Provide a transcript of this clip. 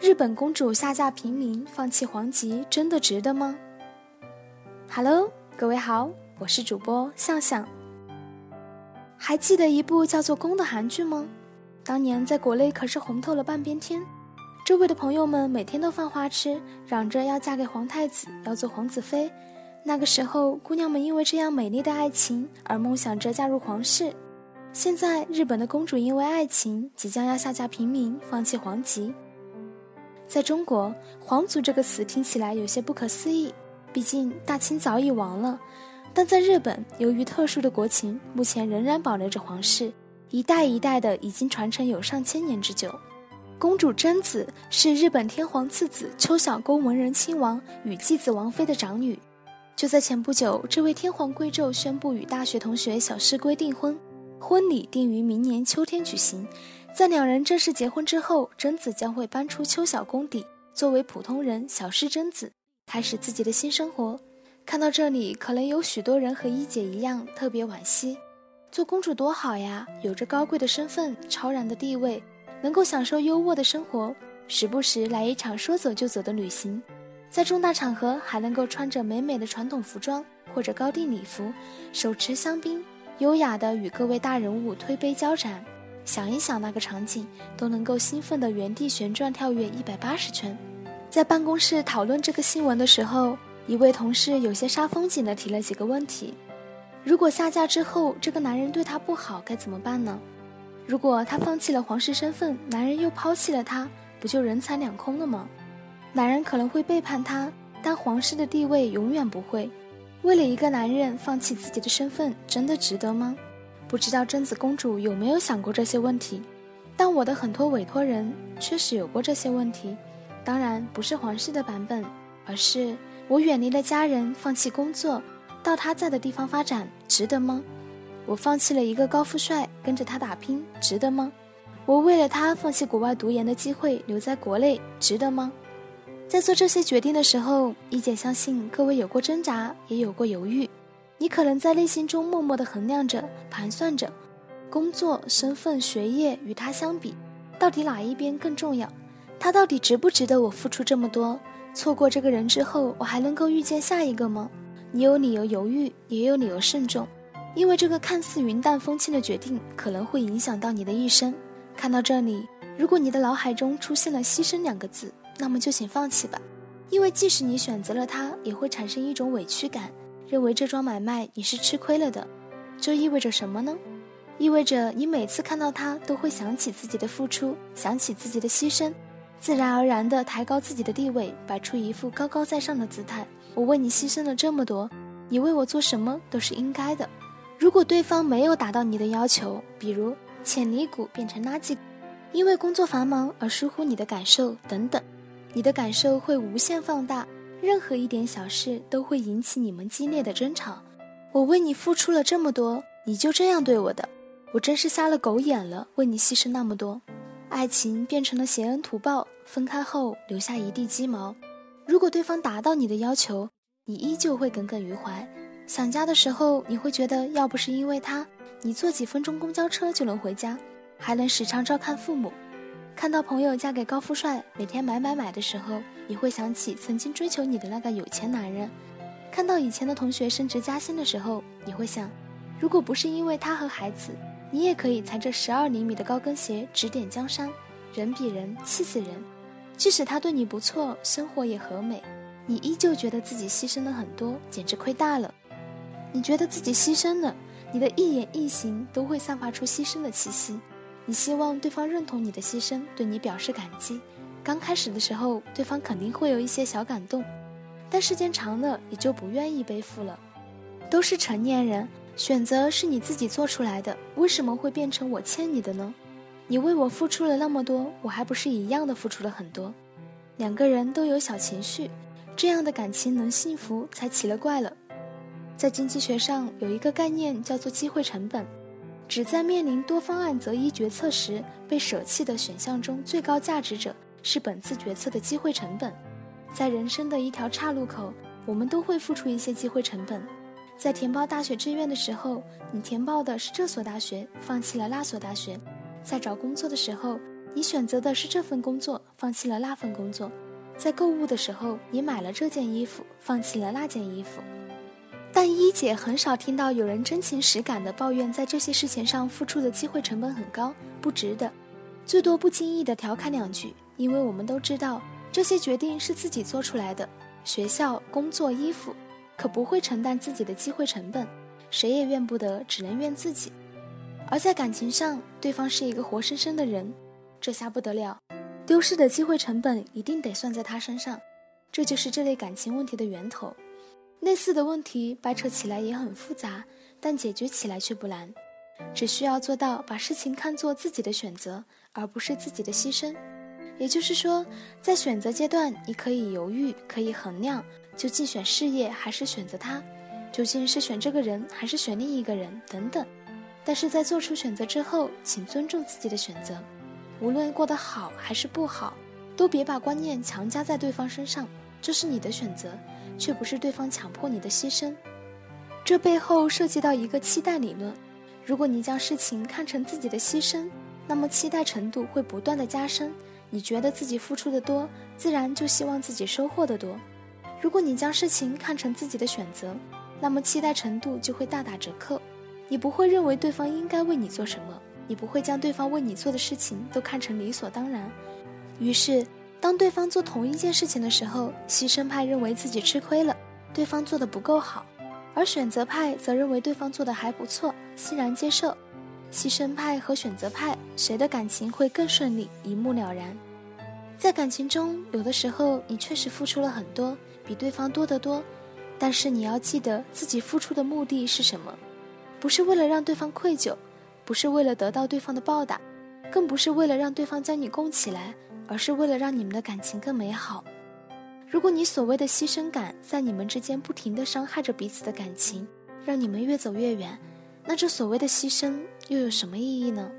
日本公主下嫁平民，放弃皇籍，真的值得吗？Hello，各位好，我是主播向向。还记得一部叫做《宫》的韩剧吗？当年在国内可是红透了半边天，周围的朋友们每天都犯花痴，嚷着要嫁给皇太子，要做皇子妃。那个时候，姑娘们因为这样美丽的爱情而梦想着嫁入皇室。现在，日本的公主因为爱情即将要下嫁平民，放弃皇籍。在中国，“皇族”这个词听起来有些不可思议，毕竟大清早已亡了。但在日本，由于特殊的国情，目前仍然保留着皇室，一代一代的已经传承有上千年之久。公主贞子是日本天皇次子秋小宫文仁亲王与继子王妃的长女。就在前不久，这位天皇贵胄宣布与大学同学小室圭订婚，婚礼定于明年秋天举行。在两人正式结婚之后，贞子将会搬出秋小宫邸，作为普通人小室贞子，开始自己的新生活。看到这里，可能有许多人和一姐一样特别惋惜。做公主多好呀，有着高贵的身份、超然的地位，能够享受优渥的生活，时不时来一场说走就走的旅行，在重大场合还能够穿着美美的传统服装或者高定礼服，手持香槟，优雅地与各位大人物推杯交盏。想一想那个场景，都能够兴奋的原地旋转跳跃一百八十圈。在办公室讨论这个新闻的时候，一位同事有些煞风景的提了几个问题：如果下嫁之后这个男人对她不好，该怎么办呢？如果她放弃了皇室身份，男人又抛弃了她，不就人财两空了吗？男人可能会背叛她，但皇室的地位永远不会。为了一个男人放弃自己的身份，真的值得吗？不知道贞子公主有没有想过这些问题，但我的很多委托人确实有过这些问题。当然不是皇室的版本，而是我远离了家人，放弃工作，到他在的地方发展，值得吗？我放弃了一个高富帅，跟着他打拼，值得吗？我为了他放弃国外读研的机会，留在国内，值得吗？在做这些决定的时候，一姐相信各位有过挣扎，也有过犹豫。你可能在内心中默默地衡量着、盘算着，工作、身份、学业与他相比，到底哪一边更重要？他到底值不值得我付出这么多？错过这个人之后，我还能够遇见下一个吗？你有理由犹豫，也有理由慎重，因为这个看似云淡风轻的决定，可能会影响到你的一生。看到这里，如果你的脑海中出现了“牺牲”两个字，那么就请放弃吧，因为即使你选择了他，也会产生一种委屈感。认为这桩买卖你是吃亏了的，这意味着什么呢？意味着你每次看到他都会想起自己的付出，想起自己的牺牲，自然而然地抬高自己的地位，摆出一副高高在上的姿态。我为你牺牲了这么多，你为我做什么都是应该的。如果对方没有达到你的要求，比如潜力股变成垃圾，因为工作繁忙而疏忽你的感受等等，你的感受会无限放大。任何一点小事都会引起你们激烈的争吵。我为你付出了这么多，你就这样对我的，我真是瞎了狗眼了。为你牺牲那么多，爱情变成了挟恩图报，分开后留下一地鸡毛。如果对方达到你的要求，你依旧会耿耿于怀。想家的时候，你会觉得要不是因为他，你坐几分钟公交车就能回家，还能时常照看父母。看到朋友嫁给高富帅，每天买买买的时候，你会想起曾经追求你的那个有钱男人；看到以前的同学升职加薪的时候，你会想，如果不是因为他和孩子，你也可以踩着十二厘米的高跟鞋指点江山。人比人气死人，即使他对你不错，生活也和美，你依旧觉得自己牺牲了很多，简直亏大了。你觉得自己牺牲了，你的一言一行都会散发出牺牲的气息。你希望对方认同你的牺牲，对你表示感激。刚开始的时候，对方肯定会有一些小感动，但时间长了，也就不愿意背负了。都是成年人，选择是你自己做出来的，为什么会变成我欠你的呢？你为我付出了那么多，我还不是一样的付出了很多。两个人都有小情绪，这样的感情能幸福才奇了怪了。在经济学上有一个概念叫做机会成本。只在面临多方案择一决策时，被舍弃的选项中最高价值者是本次决策的机会成本。在人生的一条岔路口，我们都会付出一些机会成本。在填报大学志愿的时候，你填报的是这所大学，放弃了那所大学；在找工作的时候，你选择的是这份工作，放弃了那份工作；在购物的时候，你买了这件衣服，放弃了那件衣服。但一姐很少听到有人真情实感的抱怨在这些事情上付出的机会成本很高，不值得。最多不经意的调侃两句，因为我们都知道这些决定是自己做出来的。学校、工作、衣服，可不会承担自己的机会成本，谁也怨不得，只能怨自己。而在感情上，对方是一个活生生的人，这下不得了，丢失的机会成本一定得算在他身上。这就是这类感情问题的源头。类似的问题掰扯起来也很复杂，但解决起来却不难，只需要做到把事情看作自己的选择。而不是自己的牺牲，也就是说，在选择阶段，你可以犹豫，可以衡量，究竟选事业还是选择他，究竟是选这个人还是选另一个人等等。但是在做出选择之后，请尊重自己的选择，无论过得好还是不好，都别把观念强加在对方身上。这是你的选择，却不是对方强迫你的牺牲。这背后涉及到一个期待理论：如果你将事情看成自己的牺牲。那么期待程度会不断的加深，你觉得自己付出的多，自然就希望自己收获的多。如果你将事情看成自己的选择，那么期待程度就会大打折扣。你不会认为对方应该为你做什么，你不会将对方为你做的事情都看成理所当然。于是，当对方做同一件事情的时候，牺牲派认为自己吃亏了，对方做的不够好，而选择派则认为对方做的还不错，欣然接受。牺牲派和选择派，谁的感情会更顺利？一目了然。在感情中，有的时候你确实付出了很多，比对方多得多。但是你要记得自己付出的目的是什么，不是为了让对方愧疚，不是为了得到对方的报答，更不是为了让对方将你供起来，而是为了让你们的感情更美好。如果你所谓的牺牲感在你们之间不停的伤害着彼此的感情，让你们越走越远。那这所谓的牺牲又有什么意义呢？